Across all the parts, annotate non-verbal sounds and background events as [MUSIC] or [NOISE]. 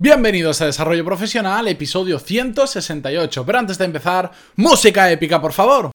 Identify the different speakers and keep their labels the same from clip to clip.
Speaker 1: Bienvenidos a Desarrollo Profesional, episodio 168. Pero antes de empezar, música épica, por favor.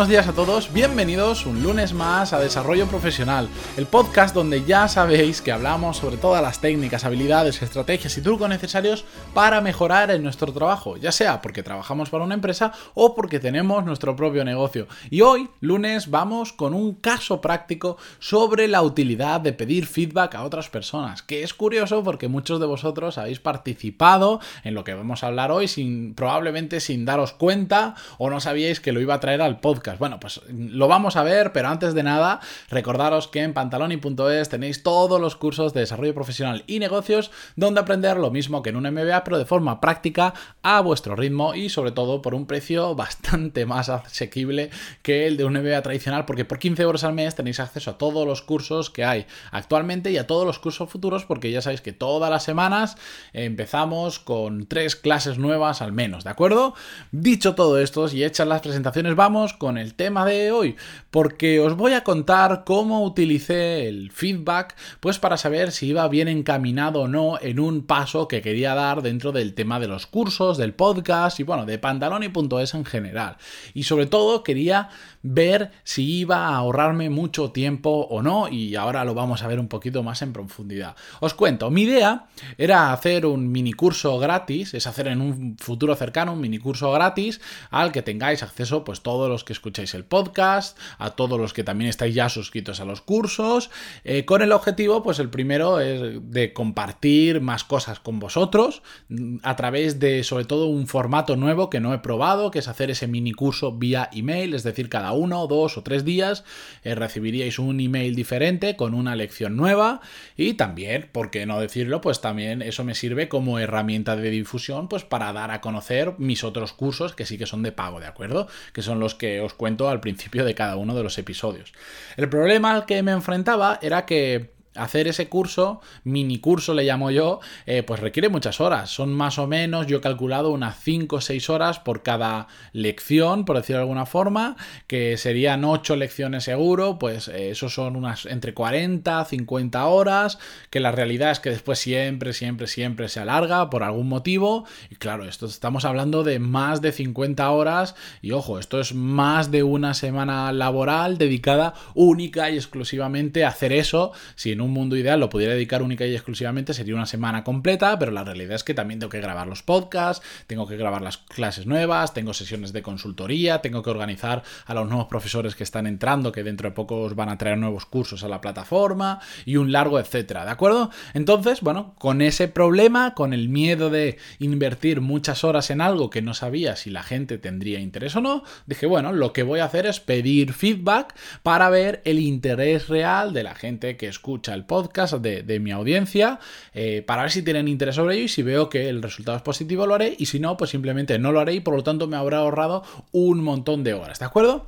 Speaker 1: Buenos días a todos, bienvenidos un lunes más a Desarrollo Profesional, el podcast donde ya sabéis que hablamos sobre todas las técnicas, habilidades, estrategias y trucos necesarios para mejorar en nuestro trabajo, ya sea porque trabajamos para una empresa o porque tenemos nuestro propio negocio. Y hoy, lunes, vamos con un caso práctico sobre la utilidad de pedir feedback a otras personas, que es curioso porque muchos de vosotros habéis participado en lo que vamos a hablar hoy sin probablemente sin daros cuenta o no sabíais que lo iba a traer a podcast. Bueno, pues lo vamos a ver, pero antes de nada, recordaros que en pantaloni.es tenéis todos los cursos de desarrollo profesional y negocios donde aprender lo mismo que en un MBA, pero de forma práctica, a vuestro ritmo y sobre todo por un precio [LAUGHS] bastante más asequible que el de un MBA tradicional, porque por 15 euros al mes tenéis acceso a todos los cursos que hay actualmente y a todos los cursos futuros, porque ya sabéis que todas las semanas empezamos con tres clases nuevas al menos, ¿de acuerdo? Dicho todo esto y hechas las presentaciones, vamos con el tema de hoy, porque os voy a contar cómo utilicé el feedback, pues para saber si iba bien encaminado o no en un paso que quería dar dentro del tema de los cursos, del podcast y bueno, de pantaloni.es en general. Y sobre todo quería ver si iba a ahorrarme mucho tiempo o no, y ahora lo vamos a ver un poquito más en profundidad. Os cuento, mi idea era hacer un mini curso gratis, es hacer en un futuro cercano un mini curso gratis al que tengáis acceso pues todos los que escucháis el podcast, a todos los que también estáis ya suscritos a los cursos, eh, con el objetivo, pues el primero es de compartir más cosas con vosotros mm, a través de sobre todo un formato nuevo que no he probado, que es hacer ese mini curso vía email, es decir, cada uno, dos o tres días eh, recibiríais un email diferente con una lección nueva y también, por qué no decirlo, pues también eso me sirve como herramienta de difusión pues para dar a conocer mis otros cursos que sí que son de pago, ¿de acuerdo? Que son los que os cuento al principio de cada uno de los episodios. El problema al que me enfrentaba era que hacer ese curso, mini curso le llamo yo, eh, pues requiere muchas horas. Son más o menos, yo he calculado unas 5 o 6 horas por cada lección, por decirlo de alguna forma, que serían 8 lecciones seguro, pues eh, eso son unas entre 40, 50 horas, que la realidad es que después siempre, siempre, siempre se alarga por algún motivo. Y claro, esto estamos hablando de más de 50 horas y ojo, esto es más de una semana laboral dedicada única y exclusivamente a hacer eso, sin un mundo ideal lo pudiera dedicar única y exclusivamente sería una semana completa, pero la realidad es que también tengo que grabar los podcasts, tengo que grabar las clases nuevas, tengo sesiones de consultoría, tengo que organizar a los nuevos profesores que están entrando, que dentro de poco os van a traer nuevos cursos a la plataforma y un largo etcétera, ¿de acuerdo? Entonces, bueno, con ese problema, con el miedo de invertir muchas horas en algo que no sabía si la gente tendría interés o no, dije, bueno, lo que voy a hacer es pedir feedback para ver el interés real de la gente que escucha el podcast de, mi audiencia eh, para ver si tienen interés sobre ello y si veo que el resultado es positivo lo haré y si no, pues simplemente no lo haré y por lo tanto me habrá ahorrado un montón de horas, ¿de acuerdo?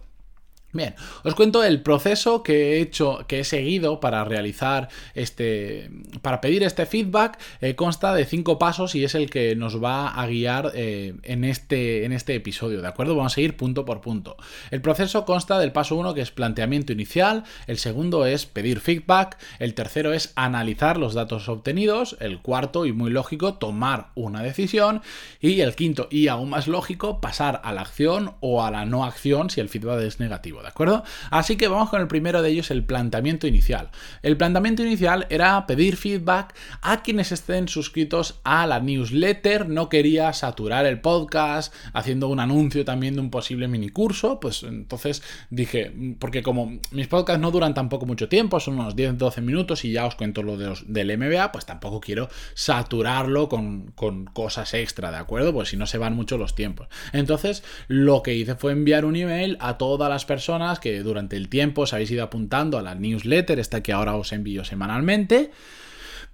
Speaker 1: Bien, os cuento el proceso que he hecho, que he seguido para realizar este, para pedir este feedback. Eh, consta de cinco pasos y es el que nos va a guiar eh, en, este, en este episodio, ¿de acuerdo? Vamos a ir punto por punto. El proceso consta del paso uno que es planteamiento inicial, el segundo es pedir feedback, el tercero es analizar los datos obtenidos, el cuarto y muy lógico tomar una decisión y el quinto y aún más lógico pasar a la acción o a la no acción si el feedback es negativo. ¿De acuerdo? Así que vamos con el primero de ellos, el planteamiento inicial. El planteamiento inicial era pedir feedback a quienes estén suscritos a la newsletter. No quería saturar el podcast haciendo un anuncio también de un posible mini curso. Pues entonces dije, porque como mis podcasts no duran tampoco mucho tiempo, son unos 10-12 minutos y ya os cuento lo de los, del MBA, pues tampoco quiero saturarlo con, con cosas extra, ¿de acuerdo? Pues si no se van mucho los tiempos. Entonces lo que hice fue enviar un email a todas las personas que durante el tiempo os habéis ido apuntando a la newsletter, esta que ahora os envío semanalmente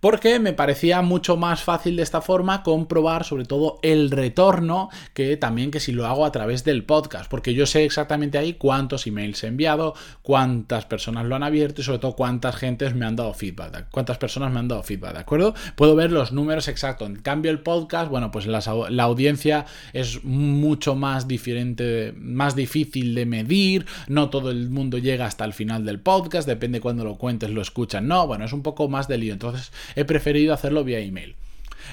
Speaker 1: porque me parecía mucho más fácil de esta forma comprobar sobre todo el retorno que también que si lo hago a través del podcast, porque yo sé exactamente ahí cuántos emails he enviado, cuántas personas lo han abierto y sobre todo cuántas gentes me han dado feedback, cuántas personas me han dado feedback, ¿de acuerdo? Puedo ver los números exactos. En cambio el podcast, bueno, pues la, audiencia es mucho más diferente, más difícil de medir, no todo el mundo llega hasta el final del podcast, depende cuando lo cuentes, lo escuchan, no, bueno, es un poco más de lío, entonces he preferido hacerlo vía email.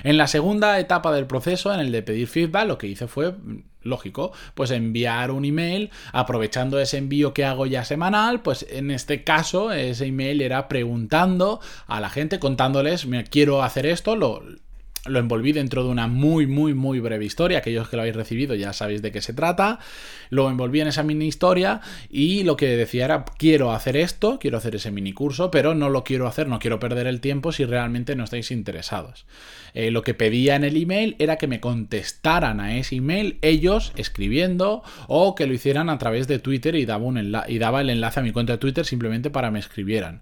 Speaker 1: En la segunda etapa del proceso, en el de pedir feedback, lo que hice fue, lógico, pues enviar un email, aprovechando ese envío que hago ya semanal, pues en este caso ese email era preguntando a la gente, contándoles, me quiero hacer esto, lo, lo envolví dentro de una muy, muy, muy breve historia. Aquellos que lo habéis recibido ya sabéis de qué se trata. Lo envolví en esa mini historia y lo que decía era, quiero hacer esto, quiero hacer ese mini curso, pero no lo quiero hacer, no quiero perder el tiempo si realmente no estáis interesados. Eh, lo que pedía en el email era que me contestaran a ese email ellos escribiendo o que lo hicieran a través de Twitter y daba, un y daba el enlace a mi cuenta de Twitter simplemente para me escribieran.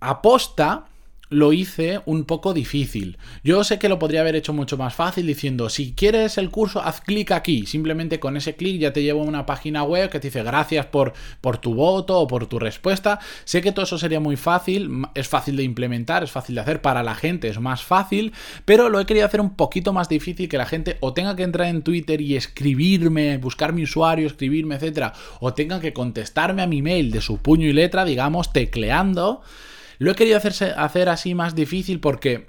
Speaker 1: Aposta lo hice un poco difícil. Yo sé que lo podría haber hecho mucho más fácil diciendo, si quieres el curso, haz clic aquí. Simplemente con ese clic ya te llevo a una página web que te dice gracias por, por tu voto o por tu respuesta. Sé que todo eso sería muy fácil, es fácil de implementar, es fácil de hacer para la gente, es más fácil, pero lo he querido hacer un poquito más difícil que la gente o tenga que entrar en Twitter y escribirme, buscar mi usuario, escribirme, etcétera, o tenga que contestarme a mi mail de su puño y letra, digamos, tecleando. Lo he querido hacer así más difícil porque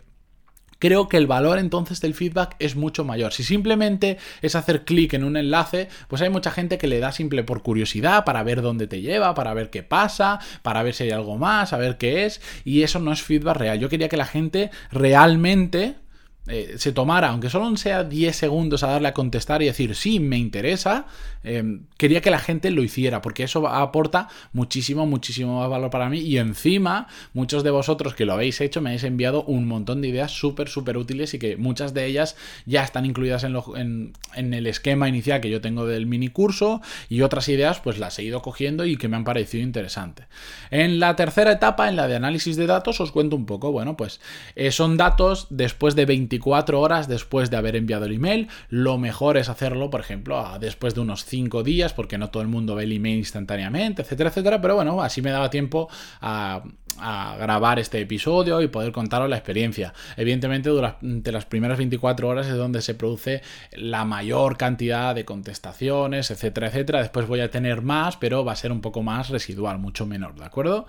Speaker 1: creo que el valor entonces del feedback es mucho mayor. Si simplemente es hacer clic en un enlace, pues hay mucha gente que le da simple por curiosidad, para ver dónde te lleva, para ver qué pasa, para ver si hay algo más, a ver qué es, y eso no es feedback real. Yo quería que la gente realmente eh, se tomara, aunque solo sea 10 segundos a darle a contestar y decir sí, me interesa, em, quería que la gente lo hiciera, porque eso aporta muchísimo, muchísimo más valor para mí. Y encima, muchos de vosotros que lo habéis hecho me habéis enviado un montón de ideas súper, súper útiles y que muchas de ellas ya están incluidas en, el esquema inicial que yo tengo del mini curso y otras ideas pues las he ido cogiendo y que me han parecido interesantes. En la tercera etapa, en la de análisis de datos, os cuento un poco. Bueno, pues eh, son datos después de 20 24 horas después de haber enviado el email. Lo mejor es hacerlo, por ejemplo, después de unos 5 días, porque no todo el mundo ve el email instantáneamente, etcétera, etcétera. Pero bueno, así me daba tiempo a a grabar este episodio y poder contaros la experiencia. Evidentemente, durante las primeras 24 horas es donde se produce la mayor cantidad de contestaciones, etcétera, etcétera. Después voy a tener más, pero va a ser un poco más residual, mucho menor, ¿de acuerdo?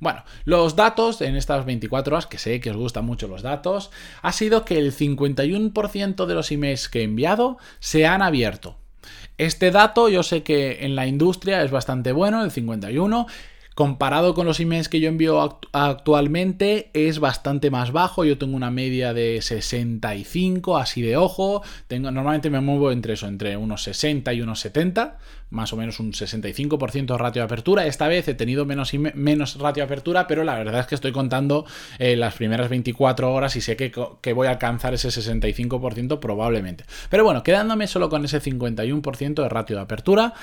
Speaker 1: Bueno, los datos en estas 24 horas, que sé que os gustan mucho los datos, ha sido que el 51% de los emails que he enviado se han abierto. Este dato yo sé que en la industria es bastante bueno, el 51%. Comparado con los emails que yo envío actualmente es bastante más bajo. Yo tengo una media de 65, así de ojo. Tengo, normalmente me muevo entre eso, entre unos 60 y unos 70, más o menos un 65% de ratio de apertura. Esta vez he tenido menos, menos ratio de apertura, pero la verdad es que estoy contando eh, las primeras 24 horas y sé que, que voy a alcanzar ese 65% probablemente. Pero bueno, quedándome solo con ese 51% de ratio de apertura,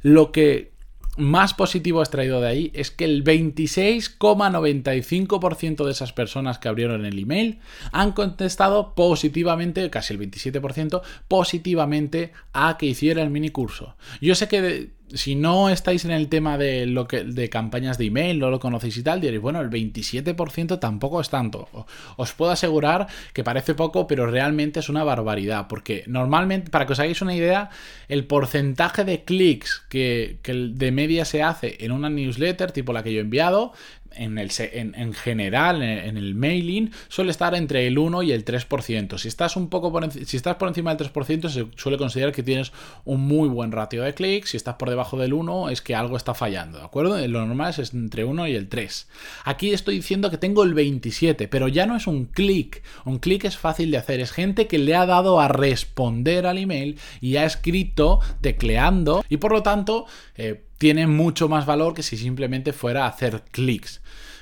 Speaker 1: lo que más positivo extraído de ahí es que el 26,95% de esas personas que abrieron el email han contestado positivamente, casi el 27%, positivamente a que hiciera el mini curso. Yo sé que si no estáis en el tema de, lo que, de campañas de email, no lo conocéis y tal, diréis, bueno, el 27% tampoco es tanto. Os puedo asegurar que parece poco, pero realmente es una barbaridad, porque normalmente, para que os hagáis una idea, el porcentaje de clics que, que de media se hace en una newsletter, tipo la que yo he enviado, en, el, en, general, en, el mailing, suele estar entre el 1 y el 3%. Si estás un poco por, si estás por encima del 3%, se suele considerar que tienes un muy buen ratio de clics. Si estás por debajo del 1, es que algo está fallando, ¿de acuerdo? Lo normal es entre 1 y el 3. Aquí estoy diciendo que tengo el 27, pero ya no es un clic. Un clic es fácil de hacer. Es gente que le ha dado a responder al email y ha escrito tecleando y por lo tanto... Eh, tiene mucho más valor que si simplemente fuera a hacer clics.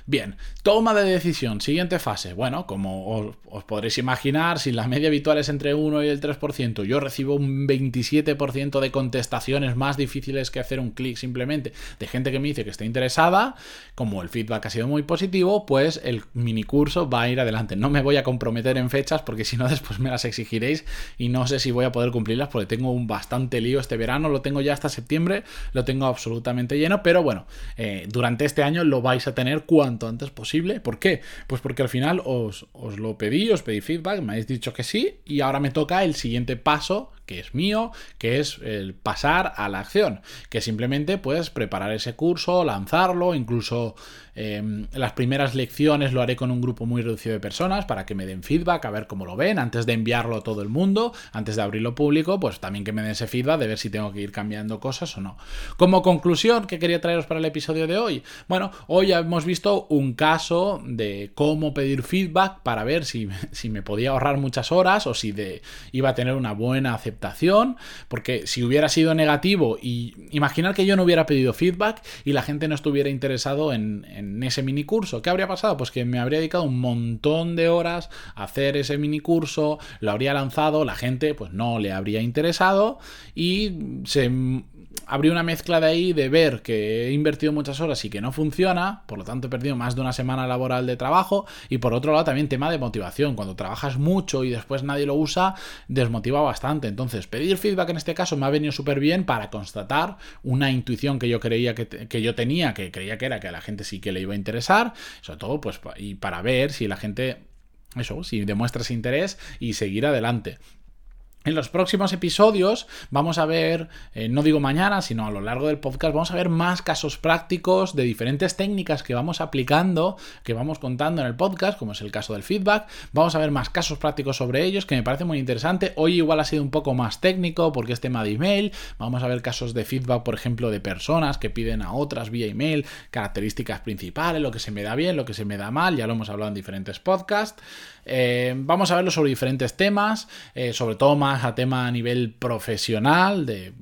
Speaker 1: Bien, toma de decisión, siguiente fase. Bueno, como os, podréis imaginar, si la media habitual es entre 1 y el 3%, yo recibo un 27% de contestaciones más difíciles que hacer un clic simplemente de gente que me dice que está interesada, como el feedback ha sido muy positivo, pues el mini curso va a ir adelante. No me voy a comprometer en fechas porque si no [LAUGHS] después me las exigiréis y no sé si voy a poder cumplirlas porque tengo un bastante lío este verano, lo tengo ya hasta septiembre, lo tengo absolutamente lleno, pero bueno, eh, durante este año lo vais a tener antes posible. ¿Por qué? Pues porque al final os, os lo pedí, os pedí feedback, me habéis dicho que sí y ahora me toca el siguiente paso que es mío, que es el pasar a la acción, que simplemente puedes preparar ese curso, lanzarlo, incluso em, las primeras lecciones lo haré con un grupo muy reducido de personas para que me den feedback, a ver cómo lo ven, antes de enviarlo a todo el mundo, antes de abrirlo público, pues también que me den ese feedback de ver si tengo que ir cambiando cosas o no. Como conclusión, ¿qué quería traeros para el episodio de hoy? Bueno, hoy hemos visto un caso de cómo pedir feedback para ver si, [LAUGHS] si me podía ahorrar muchas horas o si de, iba a tener una buena aceptación porque si hubiera sido negativo y imaginar que yo no hubiera pedido feedback y la gente no estuviera interesado en, en ese mini curso, ¿qué habría pasado? Pues que me habría dedicado un montón de horas a hacer ese mini curso, lo habría lanzado, la gente pues no le habría interesado y se habría una mezcla de ahí de ver que he invertido muchas horas y que no funciona, por lo tanto he perdido más de una semana laboral de trabajo y por otro lado también tema de motivación, cuando trabajas mucho y después nadie lo usa, desmotiva bastante. Entonces, pedir feedback en este caso me ha venido súper bien para constatar una intuición que yo creía que, que, yo tenía, que creía que era que a la gente sí que le iba a interesar, sobre todo pues y para ver si la gente eso, si demuestra ese interés y seguir adelante. En los próximos episodios vamos a ver, eh, no digo mañana, sino a lo largo del podcast, vamos a ver más casos prácticos de diferentes técnicas que vamos aplicando, que vamos contando en el podcast, como es el caso del feedback. Vamos a ver más casos prácticos sobre ellos, que me parece muy interesante. Hoy igual ha sido un poco más técnico porque es tema de email. Vamos a ver casos de feedback, por ejemplo, de personas que piden a otras vía email características principales, lo que se me da bien, lo que se me da mal, ya lo hemos hablado en diferentes podcasts. Eh, vamos a verlo sobre diferentes temas, eh, sobre todo más a tema a nivel profesional, de,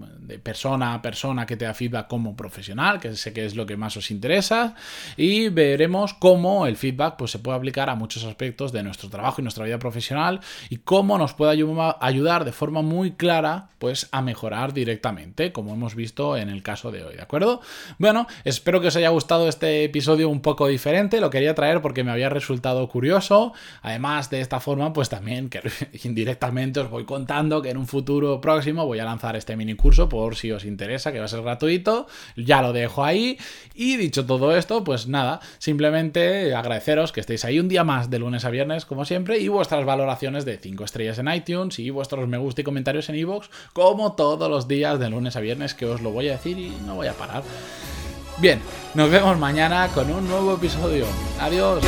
Speaker 1: persona a persona que te da feedback como profesional, que sé que es lo que más os interesa, y veremos cómo el feedback pues, se puede aplicar a muchos aspectos de nuestro trabajo y nuestra vida profesional y cómo nos puede ayudar de forma muy clara pues, a mejorar directamente, como hemos visto en el caso de hoy, ¿de acuerdo? Bueno, espero que os haya gustado este episodio un poco diferente, lo quería traer porque me había resultado curioso, además de esta forma pues también que [LAUGHS] indirectamente os voy contando que en un futuro próximo voy a lanzar este mini curso por si os interesa, que va a ser gratuito. Ya lo dejo ahí. Y dicho todo esto, pues nada, simplemente agradeceros que estéis ahí un día más de lunes a viernes, como siempre, y vuestras valoraciones de 5 estrellas en iTunes y vuestros me gusta y comentarios en iVoox, como todos los días de lunes a viernes, que os lo voy a decir y no voy a parar. Bien, nos vemos mañana con un nuevo episodio. Adiós.